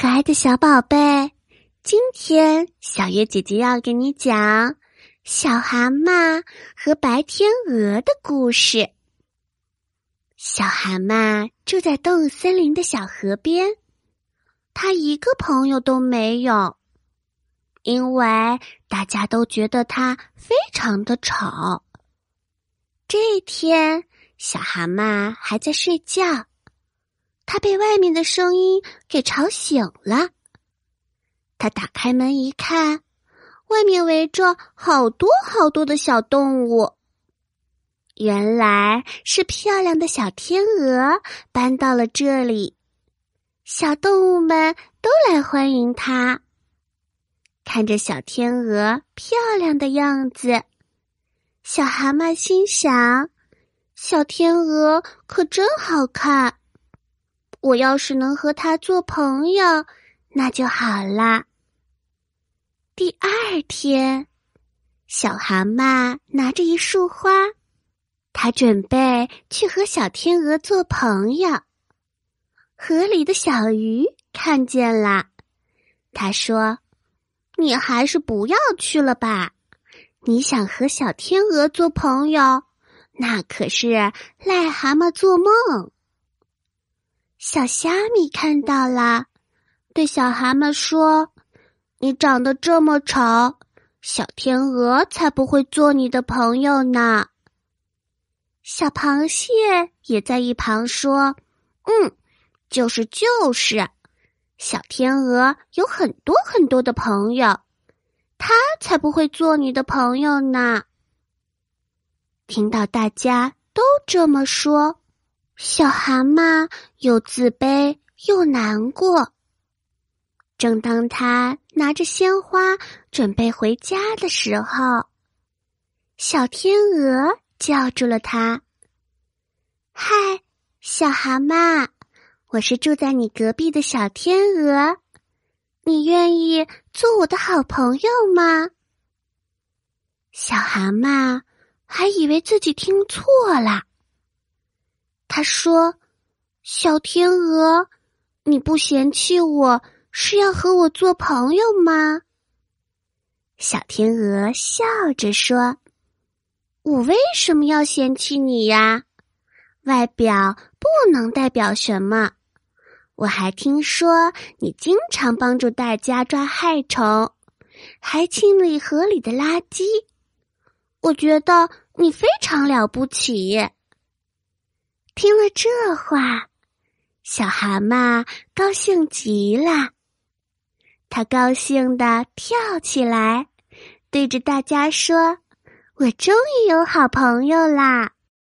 可爱的小宝贝，今天小月姐姐要给你讲小蛤蟆和白天鹅的故事。小蛤蟆住在动物森林的小河边，它一个朋友都没有，因为大家都觉得它非常的丑。这一天，小蛤蟆还在睡觉。他被外面的声音给吵醒了。他打开门一看，外面围着好多好多的小动物。原来是漂亮的小天鹅搬到了这里，小动物们都来欢迎它。看着小天鹅漂亮的样子，小蛤蟆心想：“小天鹅可真好看。”我要是能和他做朋友，那就好啦。第二天，小蛤蟆拿着一束花，他准备去和小天鹅做朋友。河里的小鱼看见了，他说：“你还是不要去了吧。你想和小天鹅做朋友，那可是癞蛤蟆做梦。”小虾米看到了，对小蛤蟆说：“你长得这么丑，小天鹅才不会做你的朋友呢。”小螃蟹也在一旁说：“嗯，就是就是，小天鹅有很多很多的朋友，它才不会做你的朋友呢。”听到大家都这么说。小蛤蟆又自卑又难过。正当他拿着鲜花准备回家的时候，小天鹅叫住了他：“嗨，小蛤蟆，我是住在你隔壁的小天鹅，你愿意做我的好朋友吗？”小蛤蟆还以为自己听错了。他说：“小天鹅，你不嫌弃我是要和我做朋友吗？”小天鹅笑着说：“我为什么要嫌弃你呀？外表不能代表什么。我还听说你经常帮助大家抓害虫，还清理河里的垃圾。我觉得你非常了不起。”听了这话，小蛤蟆高兴极了。他高兴的跳起来，对着大家说：“我终于有好朋友啦！”